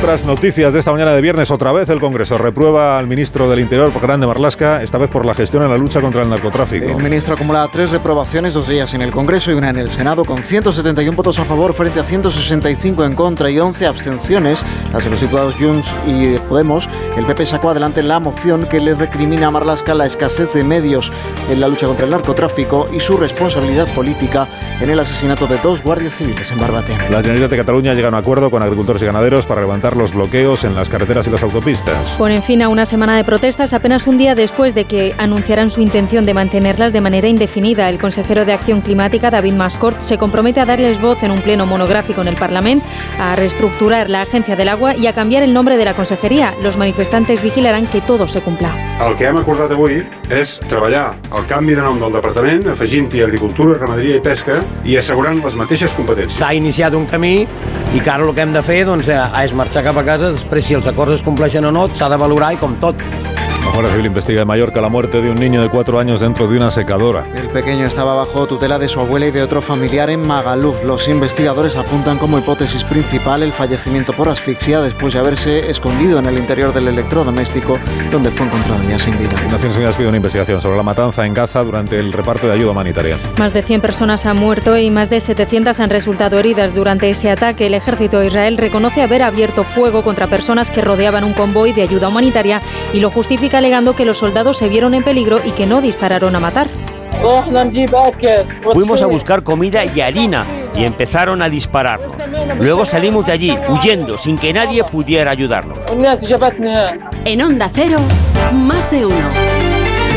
otras noticias de esta mañana de viernes, otra vez el Congreso reprueba al ministro del Interior, Grande Marlasca, esta vez por la gestión en la lucha contra el narcotráfico. El ministro acumula tres reprobaciones, dos días en el Congreso y una en el Senado, con 171 votos a favor frente a 165 en contra y 11 abstenciones, las de los diputados Junts y Podemos. El PP sacó adelante la moción que le recrimina a Marlasca la escasez de medios en la lucha contra el narcotráfico y su responsabilidad política en el asesinato de dos guardias civiles en Barbate. La Generalitat de Cataluña llega a un acuerdo con agricultores y ganaderos para levantar los bloqueos en las carreteras y las autopistas. Ponen fin a una semana de protestas apenas un día después de que anunciaran su intención de mantenerlas de manera indefinida. El consejero de Acción Climática, David Mascort, se compromete a darles voz en un pleno monográfico en el Parlamento, a reestructurar la Agencia del Agua y a cambiar el nombre de la consejería. Los manifestantes vigilarán que todo se cumpla. El que hem acordat avui és treballar el canvi de nom del departament, afegint-hi agricultura, ramaderia i pesca i assegurant les mateixes competències. S'ha iniciat un camí i que ara el que hem de fer doncs, eh, és marxar cap a casa, després si els acords es compleixen o no, s'ha de valorar i com tot. La Guardia Civil investiga en Mallorca la muerte de un niño de cuatro años dentro de una secadora. El pequeño estaba bajo tutela de su abuela y de otro familiar en Magaluf. Los investigadores apuntan como hipótesis principal el fallecimiento por asfixia después de haberse escondido en el interior del electrodoméstico donde fue encontrado ya sin vida. Naciones Unidas pide una investigación sobre la matanza en Gaza durante el reparto de ayuda humanitaria. Más de 100 personas han muerto y más de 700 han resultado heridas durante ese ataque. El ejército de Israel reconoce haber abierto fuego contra personas que rodeaban un convoy de ayuda humanitaria y lo justifica alegando que los soldados se vieron en peligro y que no dispararon a matar. Fuimos a buscar comida y harina y empezaron a dispararnos. Luego salimos de allí huyendo sin que nadie pudiera ayudarnos. En Onda Cero, más de uno.